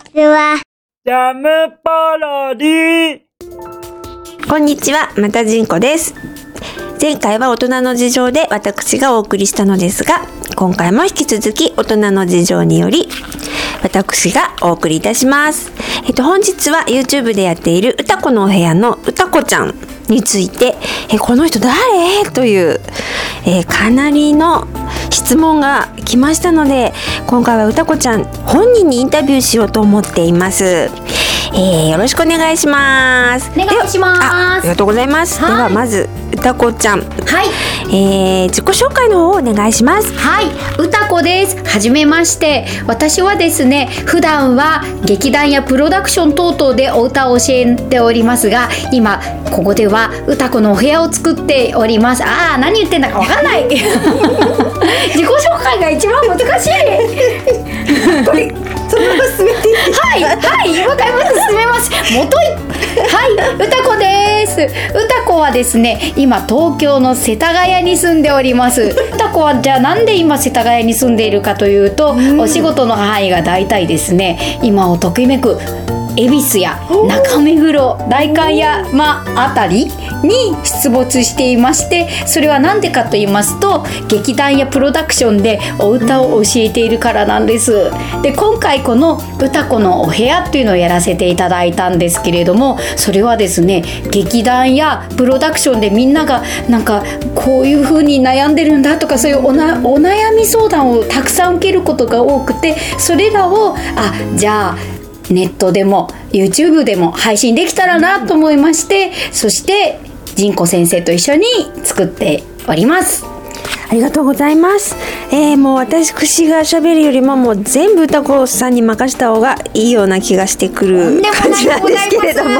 ちは。ジャムパロディこんにちは、またじんこです。前回は大人の事情で私がお送りしたのですが、今回も引き続き大人の事情により、私がお送りいたします。えっと、本日は YouTube でやっている歌子のお部屋の歌子ちゃんについて、え、この人誰？という、えーかなりの質問が来ましたので、今回は歌子ちゃん本人にインタビューしようと思っています。えーよろしくお願いします。お願いしますあありがとうございます。はいではまず歌子ちゃん、はい。えー自己紹介の方をお願いします。はい、歌子です。はじめまして。私はですね、普段は劇団やプロダクション等々でお歌を教えておりますが、今ここでは歌子のお部屋を作っております。ああ、何言ってんだかわかんない。自己紹介が一番難しい。まま進めていってはい、はい、今かります。進めます。元い。はい、歌子です。歌子はですね、今東京の世田谷に住んでおります。歌子はじゃあなんで今世田谷に住んでいるかというと、お仕事の範囲が大体ですね、今をときめく。恵比寿や中目黒代官山あたりに出没していましてそれは何でかと言いますと劇団やプロダクションでお歌を教えているからなんです。で今回この「歌子のお部屋」っていうのをやらせていただいたんですけれどもそれはですね劇団やプロダクションでみんながなんかこういう風に悩んでるんだとかそういうおなお悩み相談をたくさん受けることが多くてそれらをあじゃあネットでも YouTube でも配信できたらなと思いましてそして仁子先生と一緒に作っております。ありがとうございます。えー、もう私が喋るよりももう全部歌子さんに任した方がいいような気がしてくる感じなんですけれども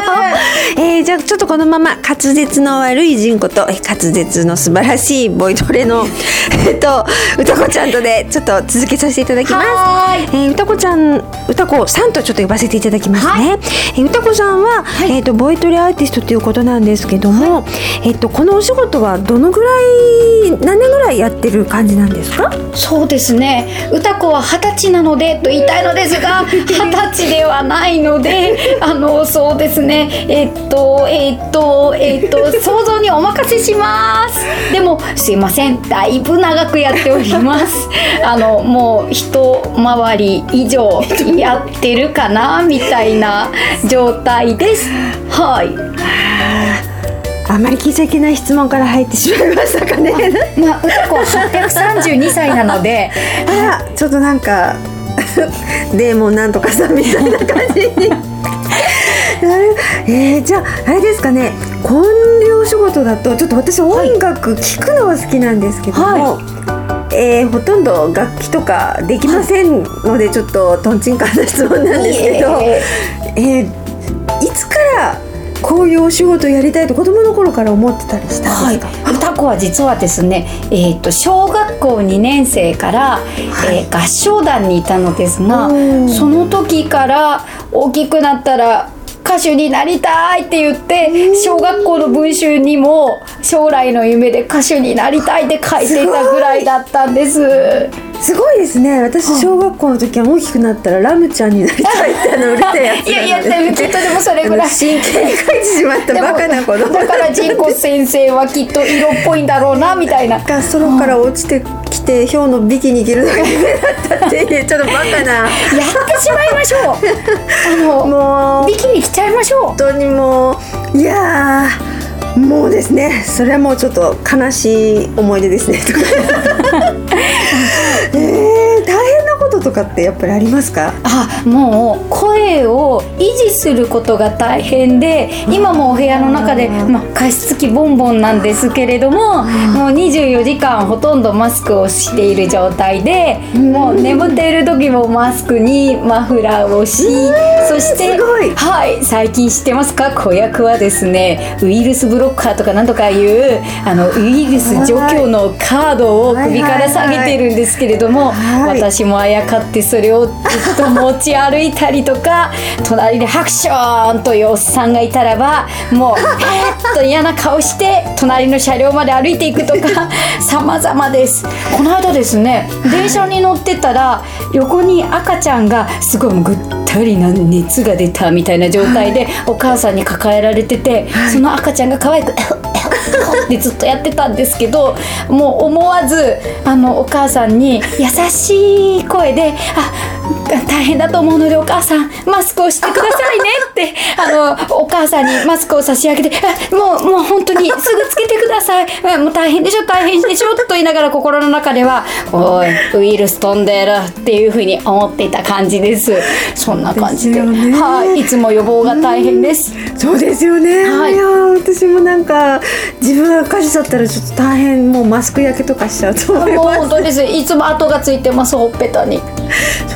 えー、じゃあちょっとこのまま滑舌の悪いジンコとえー滑舌の素晴らしいボイトレの えっと歌子ちゃんとでちょっと続けさせていただきます。はーいえー、歌子ちゃん歌子さんとちょっと呼ばせていただきますね。えー歌子さんは、いえっ、とボイトレアーティストということなんですけども、えっ、とこのお仕事はどのぐらい何年ぐらいやってる感じなんですか？そうですね。歌子は二十歳なのでと言いたいのですが二十歳ではないのであのそうですね。えっとえっとえっと想像にお任せします。でもすいません。だいぶ長くやっております。あのもう一回り以上やってるかなみたいな状態です。はい。あんまり聞いちゃいけない質問から入ってしまいましたかね。まあ歌子は832歳なのであらちょっとなんかでもなんとかさんみたいな感じに。えー、じゃああれですかねこういうお仕事だとちょっと私音楽聴くのは好きなんですけども、えーほとんど楽器とかできませんので、ちょっととんちんかんな質問なんですけど、ええーこういうお仕事やりたいと子供の頃から思ってたりしたんはいですか、、歌子は実はですね、えー、と小学校2年生から、えー合唱団にいたのですがその時から大きくなったら歌手になりたいって言って小学校の文集にも将来の夢で歌手になりたいって書いていたぐらいだったんです。すごいですね。私小学校の時は大きくなったらラムちゃんになりたいってあの売れたやついやいやきっとでもそれぐらい。真剣に書いてしまったバカな子供。だから仁子先生はきっと色っぽいんだろうなみたいな。がソロから落ちてきてヒョウのビキに着るのが夢だったっていう ちょっとバカな。やってしまいましょう。あのもうビキに着ちゃいましょう。本当にもういやーもうですね。それはもうちょっと悲しい思い出ですね。えー、大変な Boom! こととかってやっぱりありますか？あもう声を維持することが大変で今もお部屋の中で、まあ、加湿器ボンボンなんですけれどももう24時間ほとんどマスクをしている状態でもう眠っている時もマスクにマフラーをしそしてはい最近知ってますか？子役はですねウイルスブロッカーとかなんとかいうあのウイルス除去のカードを首から下げてるんですけれども、はい。私もあやかってそれをずっと持ち歩いたりとか 隣でハクションというおっさんがいたらばもうえーっと嫌な顔して隣の車両まで歩いていくとか 様々です。この間ですね電車に乗ってたら横に赤ちゃんがすごいぐったりな熱が出たみたいな状態でお母さんに抱えられててその赤ちゃんが可愛く ってずっとやってたんですけどもう思わずあのお母さんに優しい声で「あ大変だと思うのでお母さんマスクをしてくださいね」ってあのお母さんにマスクを差し上げて「あもうもう本当にすぐつけてください。うんもう大変でしょ大変でしょ」と言いながら心の中では「おいウイルス飛んでる」っていうふうに思っていた感じです。そんな感じで。はいいつも予防が大変です。そうですよね、はい。い、や私もなんか自分が火事だったらちょっと大変もうマスク焼けとかしちゃうと思いもうます本当です。いつも跡がついてますほっぺたに。そ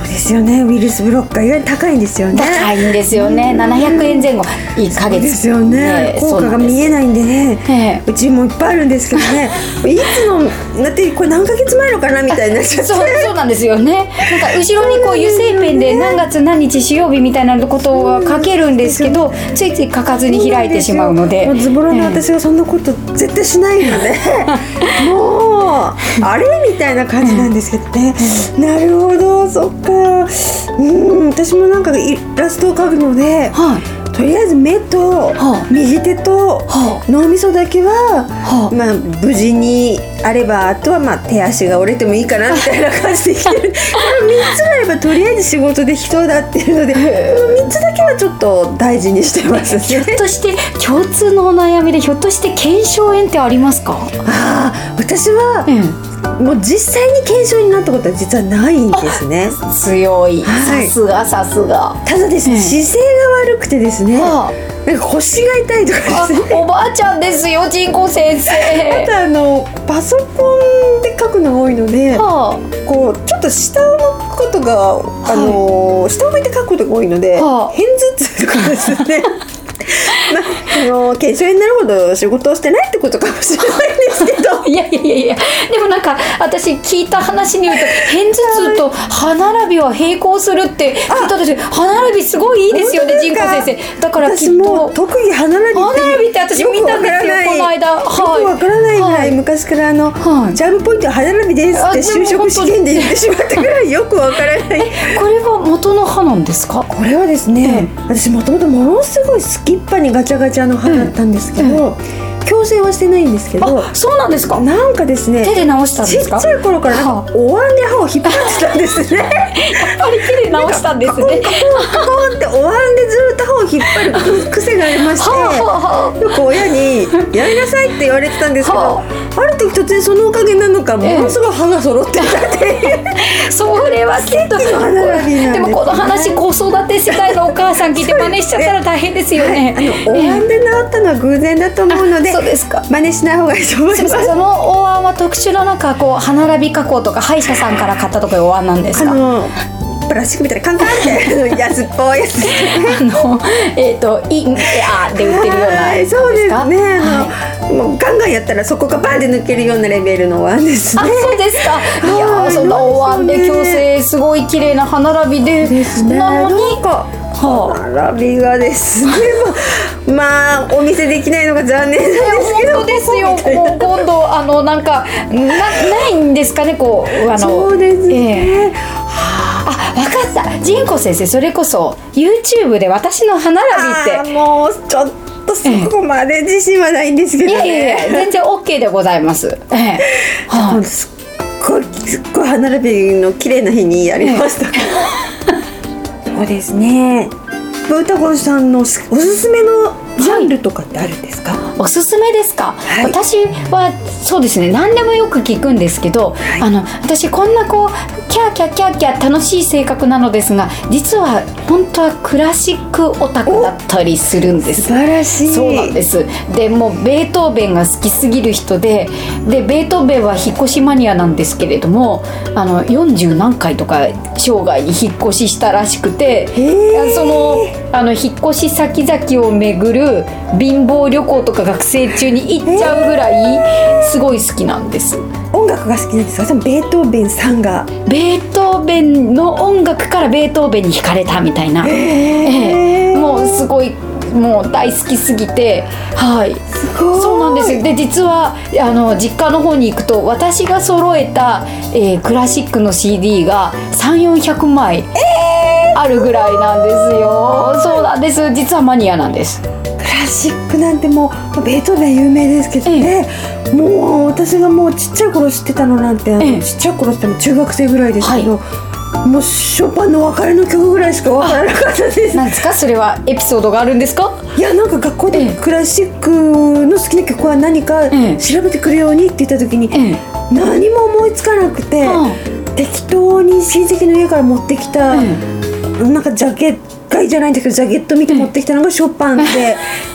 うですよね。ウイルスブロックが意外に高いんですよね。高いんですよね。700円前後。1ヶ月。ですよね。効果が見えいないんでね。ええうちもいっぱいあるんですけどね。いつのだってこれ何ヶ月前のかなみたいにな。そうそうなんですよね。なんか後ろにこう油性ペンで何月何日使用日みたいなことを書けるんですけどついつい書かずに開いてしまうので。ズボラな私がそんなこと絶対しないので、もうあれ？みたいな感じなんですけどね、なるほどそっか。うん私もなんかイラストを描くので、はいとりあえず目とはあ。右手とは脳みそだけは、はあ。まあ、無事にあればあとはまあ手足が折れてもいいかなみたいな感じで生きてる。この3つあればとりあえず仕事できそうだっていうのでこの3つだけはちょっと大事にしてますひょっね。として共通のお悩みでひょっとして腱鞘炎ってありますか？ああ私はうん。もう実際に検証になったことは実はないんですね。強い。はい。さすがさすが。ただですね、ええ姿勢が悪くてですね、はなんか腰が痛いとかあですね。おばあちゃんですよ仁子先生。あとあのパソコンで書くのが多いので、はこうちょっと下のことがあの、下を向いて書くことが多いので、はあ。片頭痛とかですね。まあ、あの検証になるほど仕事をしてないってことかもしれないんですけど。あ いやいやいや。いやでもなんか私聞いた話によると片頭痛と歯並びは並行するって聞いたんですよ歯並びすごいいいですよね仁子本当ですか？先生だからきっ私もと特技歯並び歯並びって私見たんですよこの間。よくわからないはい。い昔からあの、はい。チャームポイントは歯並びですって就職試験で言ってしまったぐらいよくわからない。これは元の歯なんですか？これはですね、私もともとものすごいすきっ歯にガチャガチャの歯だったんですけど、矯正はしてないんですけどあそうなんですか？なんかですね手で直したんちですか？っちゃい頃からなんかお椀で歯を引っ張ってたんですね。やっぱり手で直したんですね。コンコンってお椀でずっと歯を引っ張る癖がありましてよく親に「やりなさい」って言われてたんですけど、はあ。る時突然そのおかげなのかものすごい歯が揃ってたっていう、それはきっとででもこの話子育て世代のお母さん聞いて真似しちゃったら大変ですよね、あのお椀で治ったのは偶然だと思うのであそうですか。真似しない方がいいと思います。すそのお椀は特殊ななんかこう歯並び加工とか歯医者さんから買ったとかいうお椀なんですか？あのあのプラスチックみたいなカンカンってあの安っぽいやつえっ、とインエアーで売ってるようなはいそうですかねあの、もうガンガンやったらそこがバンって抜けるようなレベルのワンですね。あそうですか。い。やそんなお椀で矯正すごい綺麗な歯並びでなのに。かはあ。並びがですねまあまあお見せできないのが残念なんですけど。本当ですよ。今度あのなんかなないんですかねこうあのそうですね、ええ。あ、わかった。ジンコ先生、それこそ YouTube で私の歯並びあーっもうちょっとそこまで自信はないんですけて。いどね。やいやいや、全然 OK でございます。ええ。はい。すっごいすっごい歯並びの綺麗な日にやりました、そうですね歌子さんのおすすめのジャンルとかってあるんですか、おすすめですか、はい。私はそうですね。何でもよく聞くんですけど、い。あの私こんなこうキャーキャーキャーキャー楽しい性格なのですが実は本当はクラシックオタクだったりするんです。素晴らしい。そうなんです。でもうベートーベンが好きすぎる人ででベートーベンは引っ越しマニアなんですけれどもあの40何回とか生涯に引っ越ししたらしくてそのあの引っ越し先々を巡る貧乏旅行とか学生中に行っちゃうぐらいすごい好きなんです。音楽が好きなんですか？そのベートーベンさんが。ベートーベンの楽からベートーベンに惹かれたみたいな、ええ。もうすごいもう大好きすぎてはい。そうなんですで実はあの実家の方に行くと私が揃えた、えークラシックの CD が3400枚あるぐらいなんですよ、そうなんです。実はマニアなんです。クラシックなんてもうベートーベン有名ですけどね、もう私がもうちっちゃい頃知ってたのなんてええ。ちっちゃい頃っても中学生ぐらいですけど、もうショパンの別れの曲ぐらいしかわからなかったです。なんですか？それはエピソードがあるんですか？いやなんか学校ええ。でクラシックの好きな曲は何かええ。調べてくるようにって言った時にええ。何も思いつかなくて適当に親戚の家から持ってきたなんかジャケット外じゃないんですけどジャケット見て持ってきたのがショパンで。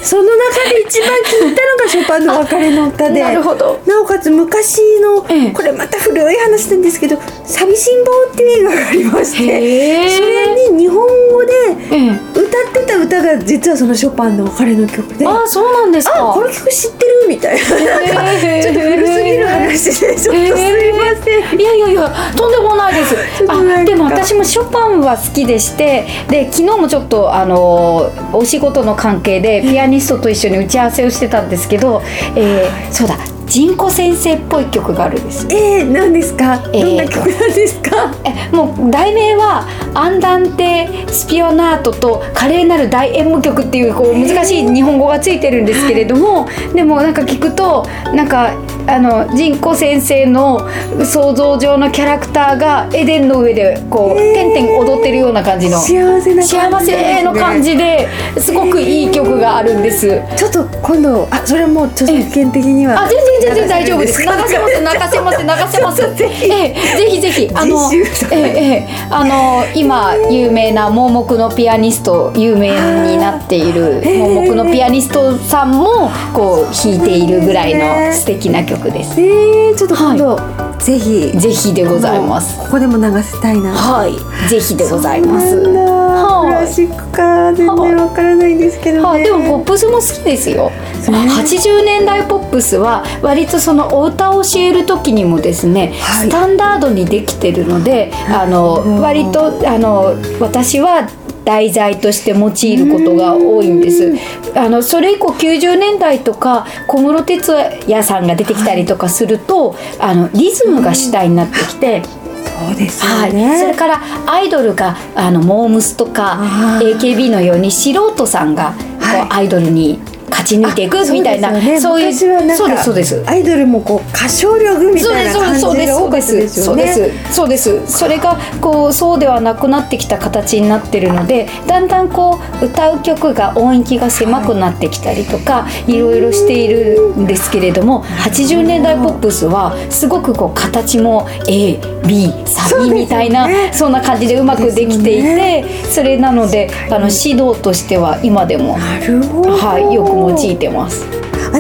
その中で一番聴いたのがショパンの別れの歌で。なるほど。なおかつ昔のええ。これまた古い話なんですけど「寂しん坊」っていう映画がありましてそれに日本語でええ。歌ってた歌が実はそのショパンの別れの曲で。あそうなんですか。あこの曲知ってるみたいな。なんかへーちょっと古すぎる話でちょっとすいません。いやいやいやとんでもないです。あでも私もショパンは好きでしてで昨日もちょっとあのお仕事の関係でピアニストと一緒に打ち合わせをしてたんですけど、えーそうだ仁子先生っぽい曲があるんですえー、何ですか、えーどんな曲なんですか？えもう題名は「アンダンテ・スピオナート」と「華麗なる大演舞曲」っていうこう難しい日本語がついてるんですけれどもでもなんか聞くとなんかあの仁子先生の想像上のキャラクターがエデンの上でこう、へー。てんてん踊ってるような感じの幸せな感じね幸せの感じですごくいい曲があるんです。ちょっと今度あそれはもう著作権的には。あ、全然全然大丈夫です。流せます、流せます、流せ。ます。ええ、ぜひぜひ、あの、ええ、ええ、あの、今有名な盲目のピアニスト、有名になっている盲目のピアニストさんも、こう弾いているぐらいの素敵な曲です。えー、ちょっと今度、ぜひ。ぜひでございます。ここでも流せたいな。はい、ぜひでございます。はい。クラシックか全然わからないんですけどね、はい、でもポップスも好きですよ。80年代ポップスは割とそのお歌を教える時にもですね、はい。スタンダードにできてるので、あの割とあの私は題材として用いることが多いんです。あのそれ以降90年代とか小室哲哉さんが出てきたりとかすると、あのリズムが主体になってきて。そうですよはい、ね、それからアイドルがあのモームスとか AKB のように素人さんがこう、はい。アイドルに勝ち抜いていくみたいなそういう昔はそうですそうですアイドルもこう歌唱力みそうたいな感ですそうですじが多かったですよねそうですそうですそれがこうそうではなくなってきた形になってるのでだんだんこう歌う曲が音域が狭くなってきたりとか、い、ろいろしているんですけれども80年代ポップスはすごくこう形も AB サビみたいなそねそんな感じでうまくできていて、それなのであの指導としては今でも、なるほど、はい、よく用いてます。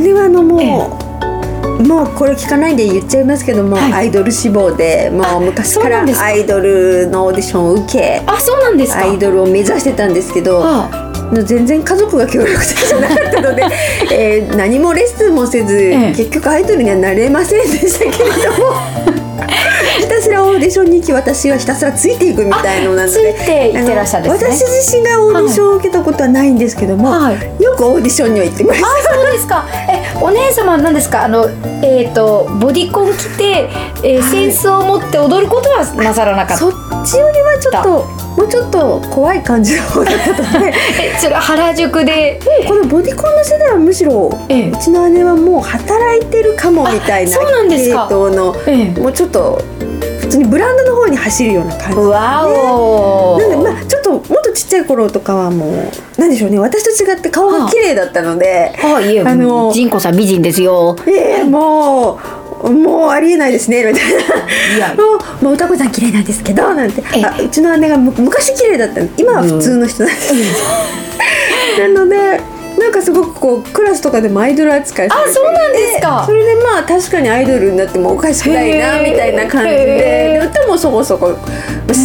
姉はあのもう、もうこれ聞かないで言っちゃいますけども、はい。アイドル志望でもう昔からアイドルのオーディションを受けあそうなんですか。アイドルを目指してたんですけど、は全然家族が協力的じゃなかったので、えー何もレッスンもせず、え。結局アイドルにはなれませんでしたけれどもひたすらオーディションに行き私はひたすらついていくみたいのなのでついていってらっしゃるんですね私自身がオーディションを受けたことはないんですけども、はいよくオーディションには行ってました。あそうですか。え、お姉様は何ですか？あの、えっ、と、ボディコン着て、えーセンスを持って踊ることはなさらなかった。そっちよりはちょっともうちょっと怖い感じの方だったので え、それは原宿で。このボディコンの世代はむしろ、ええうちの姉はもう働いてるかもみたいなあそうなんですかええもうちょっと普通にブランドの方に走るような感じ。わお。なんでまあちょっともっとちっちゃい頃とかはもうなんでしょうね。私と違って顔が綺麗だったので、あ、いえ、あのジンコさん美人ですよ。ええもうもうありえないですねみたいな。いや。もうもう歌子さん綺麗なんですけどなんて。えあうちの姉がむ昔綺麗だったの。今は普通の人なんです、なのでなんかすごくこうクラスとかでもアイドル扱いされてあそうなんですか。それでまあ確かにアイドルになってもおかしくないなみたいな感じで。歌もそこそこ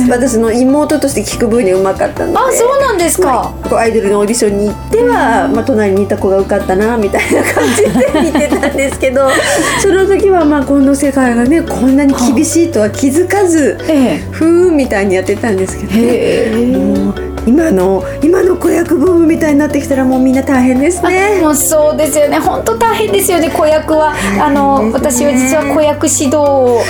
私の妹として聞く分にはうまかったのであそうなんですかこうアイドルのオーディションに行っては、まあ、隣にいた子が受かったなみたいな感じで見てたんですけどその時はまあこの世界がねこんなに厳しいとは気づかずえふーんみたいにやってたんですけどね。今の今の子役ブームみたいになってきたらもうみんな大変ですね。もうそうですよね。本当大変ですよね子役は。あの私は実は子役指導を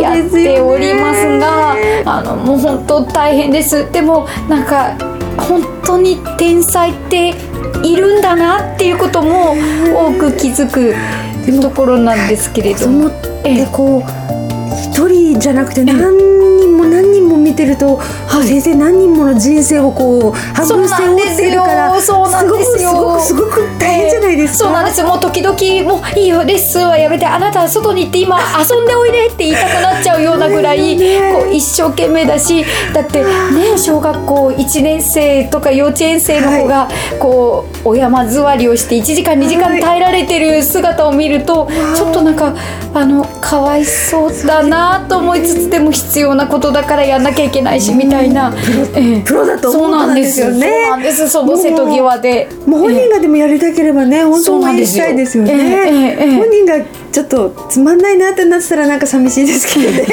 やっておりますがあのもう本当大変です。でもなんか本当に天才っているんだなっていうことも多く気づくところなんですけれども。そのでこう一人じゃなくて何人も何人も見てると、先生何人もの人生をこうハそうブしておっているからすごくすごくすごく大変じゃないですか？そうなんですよ。もう時々もういいよレッスンはやめてあなたは外に行って今遊んでおいでって言いたくなっちゃうようなぐらいねこう一生懸命だしだってね小学校1年生とか幼稚園生の子がこうお山座りをして1時間2時間耐えられてる姿を見るとちょっとなんかあのかわいそうだなと思いつつでも必要なことだからやんなきゃいけないしみたいな。ええ。プロだと思うそうなんですよね。そうなんです。その瀬戸際で。もう本人がでもやりたければね、本当応援したいですよね、本人がちょっとつまんないなってなってたらなんか寂しいですけどね。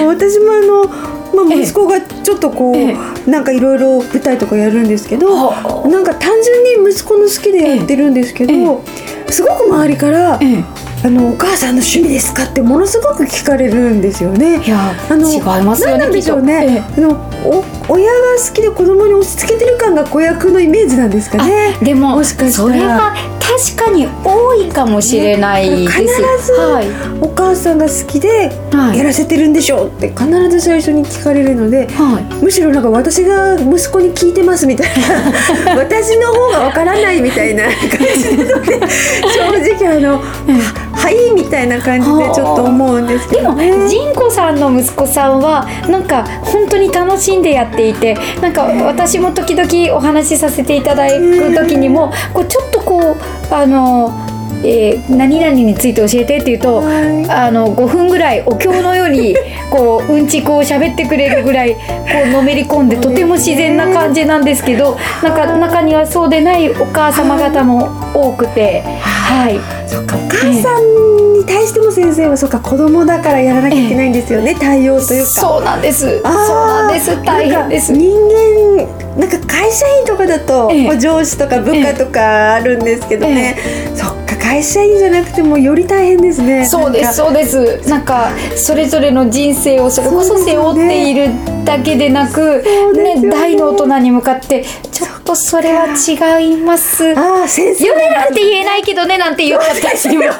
もう私もあの、まあ、息子がちょっとこう、えなんかいろいろ舞台とかやるんですけど、はあなんか単純に息子の好きでやってるんですけど、すごく周りから、えあの「お母さんの趣味ですか?」ってものすごく聞かれるんですよね。いやあの違いますよね何なんでしょうね、あのお親が好きで子供に押し付けてる感が子役のイメージなんですかね。でももしかしたらそれは確かに多いかもしれないです。必ずはいお母さんが好きではいやらせてるんでしょうって必ず最初に聞かれるので、はい。むしろなんか私が息子に聞いてますみたいな 私の方がわからないみたいな感じなので正直あの、はいみたいな感じでちょっと思うんですけでもどね。ジンコさんの息子さんはなんか本当に楽しんでやっていてなんか私も時々お話しさせていただく時にもこうちょっとこうあの、えー何々について教えてって言うと、はい。あの5分ぐらいお経のように こううんちくを喋ってくれるぐらいこうのめり込んでとても自然な感じなんですけどなんか中にはそうでないお母様方も多くてはい。そっか。お母さんに対しても先生はそっか子供だからやらなきゃいけないんですよね、対応というか。そうなんです。そうなんです。大変です。人間なんか会社員とかだと、上司とか部下とかあるんですけどね、そっか会社員じゃなくてもより大変ですね。そうですそうです。なんかそれぞれの人生をそれこそ背負っているだけでなくね。ね大の大人に向かってちょっとそれは違います。ああ先生。夢なんて言えないけどねなんて言われたしも。先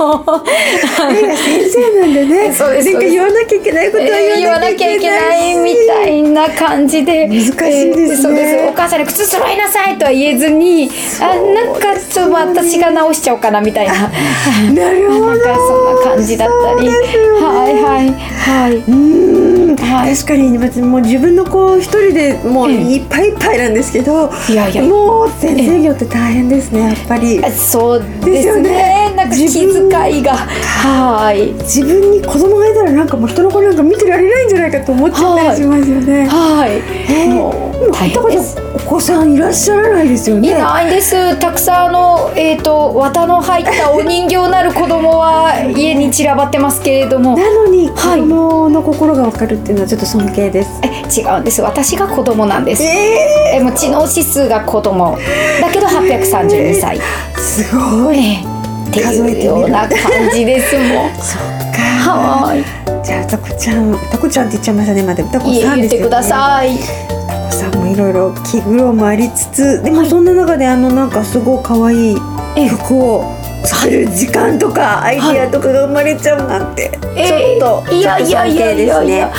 生なんでね。そうですなんか言わなきゃいけないことは言わなきゃいけないみたいな感じで。難しいですね。お母さんに靴揃いなさいとは言えずにあなんかちょっと私が直しちゃおうかなみたいな。なるほど。なんかそんな感じだったり、はいはいはい。うーんはい確かに別にもう自分の子一人でもうええいっぱいいっぱいなんですけど、いやいや。もう先生業って大変ですねやっぱり。あそうでですすよね。ねなんか気遣いが。はい自分に子供がいたらなんかもう人の子なんか見てられないんじゃないかと思っちゃったりしますよね。はい。えーもう大変ですお子さんいらっしゃらないですよいね。ないんです。たくさんあの、えー、と綿の入ったお人形なる子供は家に散らばってますけれども。なのに子はい。供の心がわかるっていうのはちょっと尊敬です。え違うんです。私が子供なんです。ええもう知能指数が子供。だけど832歳、ー、すごい。ええ。っていうような感じですもんそっか。はい。じゃあ歌子ちゃん歌子ちゃんって言っちゃいましたね。まだ歌子いえさんですよね。言ってくださいいろいろ気苦労もありつつでもそんな中であのなんかすごい可愛い服を作る時間とかアイディアとかが生まれちゃうなんて、えちょっといやいやいやいやいや。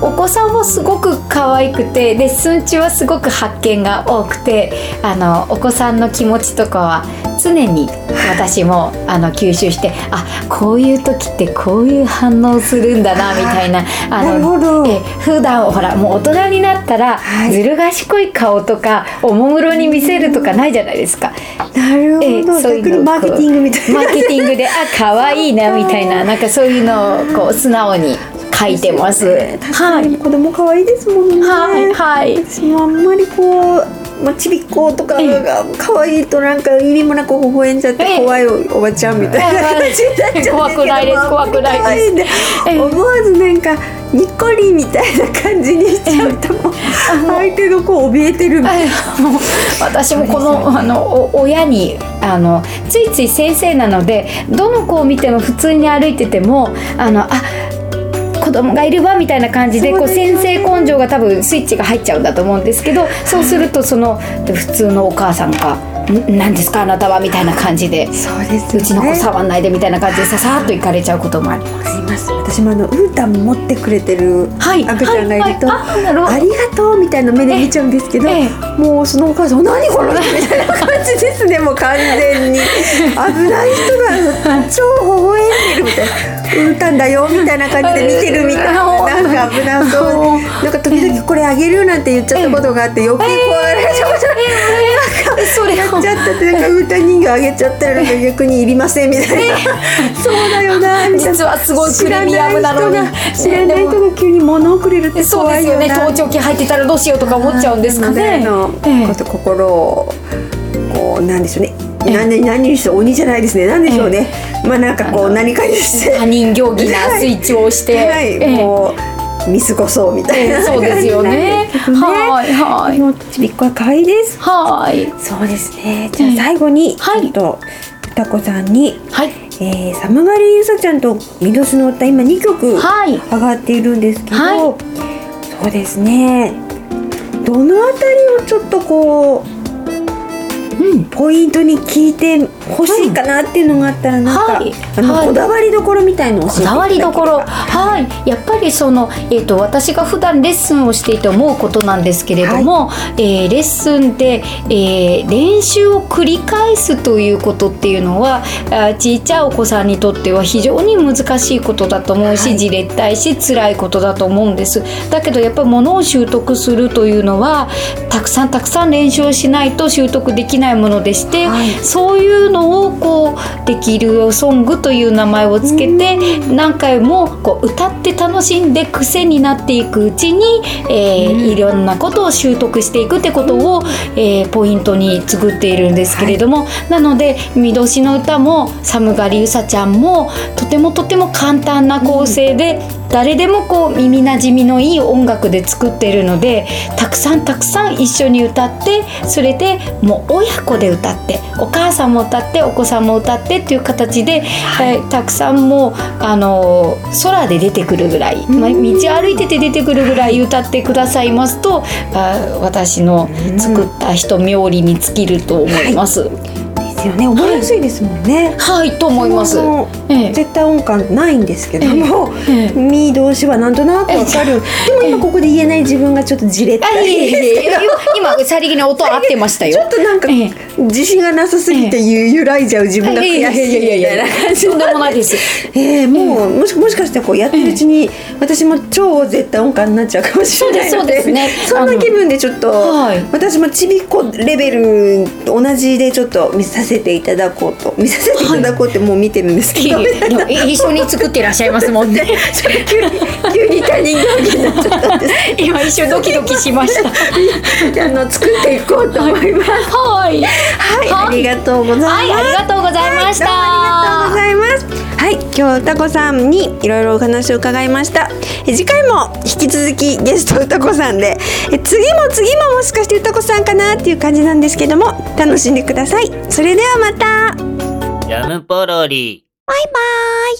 おお子さんもすごく可愛くてレッスン中はすごく発見が多くてあのお子さんの気持ちとかは常に私もあの吸収してあこういう時ってこういう反応するんだなみたいなあなるほどえ普段ほらもう大人になったら、はいずる賢い顔とかおもむろに見せるとかないじゃないですか。なるえほど。そういうマーケティングみたいな。マーケティングであ可愛いなみたいななんかそういうのをこう素直に書いてます。はいに子供可愛いですもんね。はいはい。私もあんまりこう、まあ、ちびっ子とかが可愛いとなんか意味もなく微笑んじゃってええ。怖いおばちゃんみたいな感じになっちゃうんですけど怖くないです。怖くないです思わずなんかにっこりみたいな感じにしちゃうと相手がこう怯えてるみたいな。私もこのあのお親にあのついつい先生なのでどの子を見ても普通に歩いててもあのあ子供がいるわみたいな感じでこう先ね生根性が多分スイッチが入っちゃうんだと思うんですけどそうするとその普通のお母さんが「ん何ですかあなたは」みたいな感じでそうですよね。うちの子触んないでみたいな感じでささっと行かれちゃうこともあります。私もあのウータン持ってくれてるはい。赤ちゃんがいると、はい。はいあなるほど。ありがとうみたいな目で見ちゃうんですけど、ええ。もうそのお母さん「何これ!」みたいな感じですねもう完全に。危ない人が 超微笑んでるみたいな「ウータンだよ」みたいな感じで見てるみたいななんか危なそうなんか時々これあげるなんて言っちゃったことがあって余計怖がられちゃうじゃないそれやっちゃったってなんかウータン人形あげちゃったらなんか逆にいりませんみたいなそうだよなみたいな実はすごいプレミアムなのに知らない人が急に物をくれるってそうですよね盗聴器入ってたらどうしようとか思っちゃうんですかね。のこと心をこうなんでしょうね何何にして鬼じゃないですね何でしょうね、まあなんかこう何かにして他人行儀なスイッチを押して、はい、ええもう見過ごそうみたいな、ええそうですよねすねはいはいもうちびっこは可愛いですはいそうですねじゃあ最後にちはいょっと歌子さんに、はいえー、寒がりゆさちゃんとみどしの歌今2曲はい上がっているんですけど、はいそうですねどのあたりをちょっとこうポイントに聞いてほしいかなっていうのがあったらなんか、はい。あの、はい。こだわりどころみたいのを教えていただこだわりどころ。はい。やっぱりその、えー、と私が普段レッスンをしていて思うことなんですけれども、えーレッスンで、えー練習を繰り返すということっていうのはちいちゃいお子さんにとっては非常に難しいことだと思うし、はい。じれったいし辛いことだと思うんです。だけどやっぱりものを習得するというのはたくさんたくさん練習をしないと習得できないものでして、はい。そういうのをこうできるソングという名前をつけて何回もこう歌って楽しんで癖になっていくうちに、えーいろんなことを習得していくってことを、えーポイントに作っているんですけれども、なので「みどしの歌」も「寒がりうさちゃん」もとてもとても簡単な構成で、誰でもこう耳なじみのいい音楽で作っているのでたくさんたくさん一緒に歌ってそれでもう親子で歌ってお母さんも歌ってお子さんも歌ってっていう形で、えーたくさんもうあのー空で出てくるぐらい、まあ道歩いてて出てくるぐらい歌ってくださいますとあー私の作った人冥利に尽きると思います。ですよね。覚えやすいですもんね、はい、と思います。ええ。絶対音感ないんですけどもええ「み」動詞はなんとなくわかる。でも今ここで言えない自分がちょっとじれったあいえいいですえ。いえけど今さりげに音合ってましたよ。ちょっとなんかええ。自信がなさすぎてゆ揺らいじゃう自分が悔しいみたいな感じでもないです。ええもうもしもしかしてこうやってるうちに私も超絶対音感になっちゃうかもしれないのでそうですねそんな気分でちょっとはい。私もちびっこレベル同じでちょっと見させていただこうと見させていただこうってもう見てるんですけど、一緒に作ってらっしゃいますもんね。急に急に他人行儀になっちゃったんです今一瞬ドキドキしました。あの作っていこうと思います。はい。はい、はいありがとうございます。はい、ありがとうございました。ありがとうございます。はい、今日歌子さんにいろいろお話を伺いました。え次回も引き続きゲスト歌子さんで、え次も次ももしかして歌子さんかなっていう感じなんですけども、楽しんでください。それではまた。ジャムポロリ。バイバイ。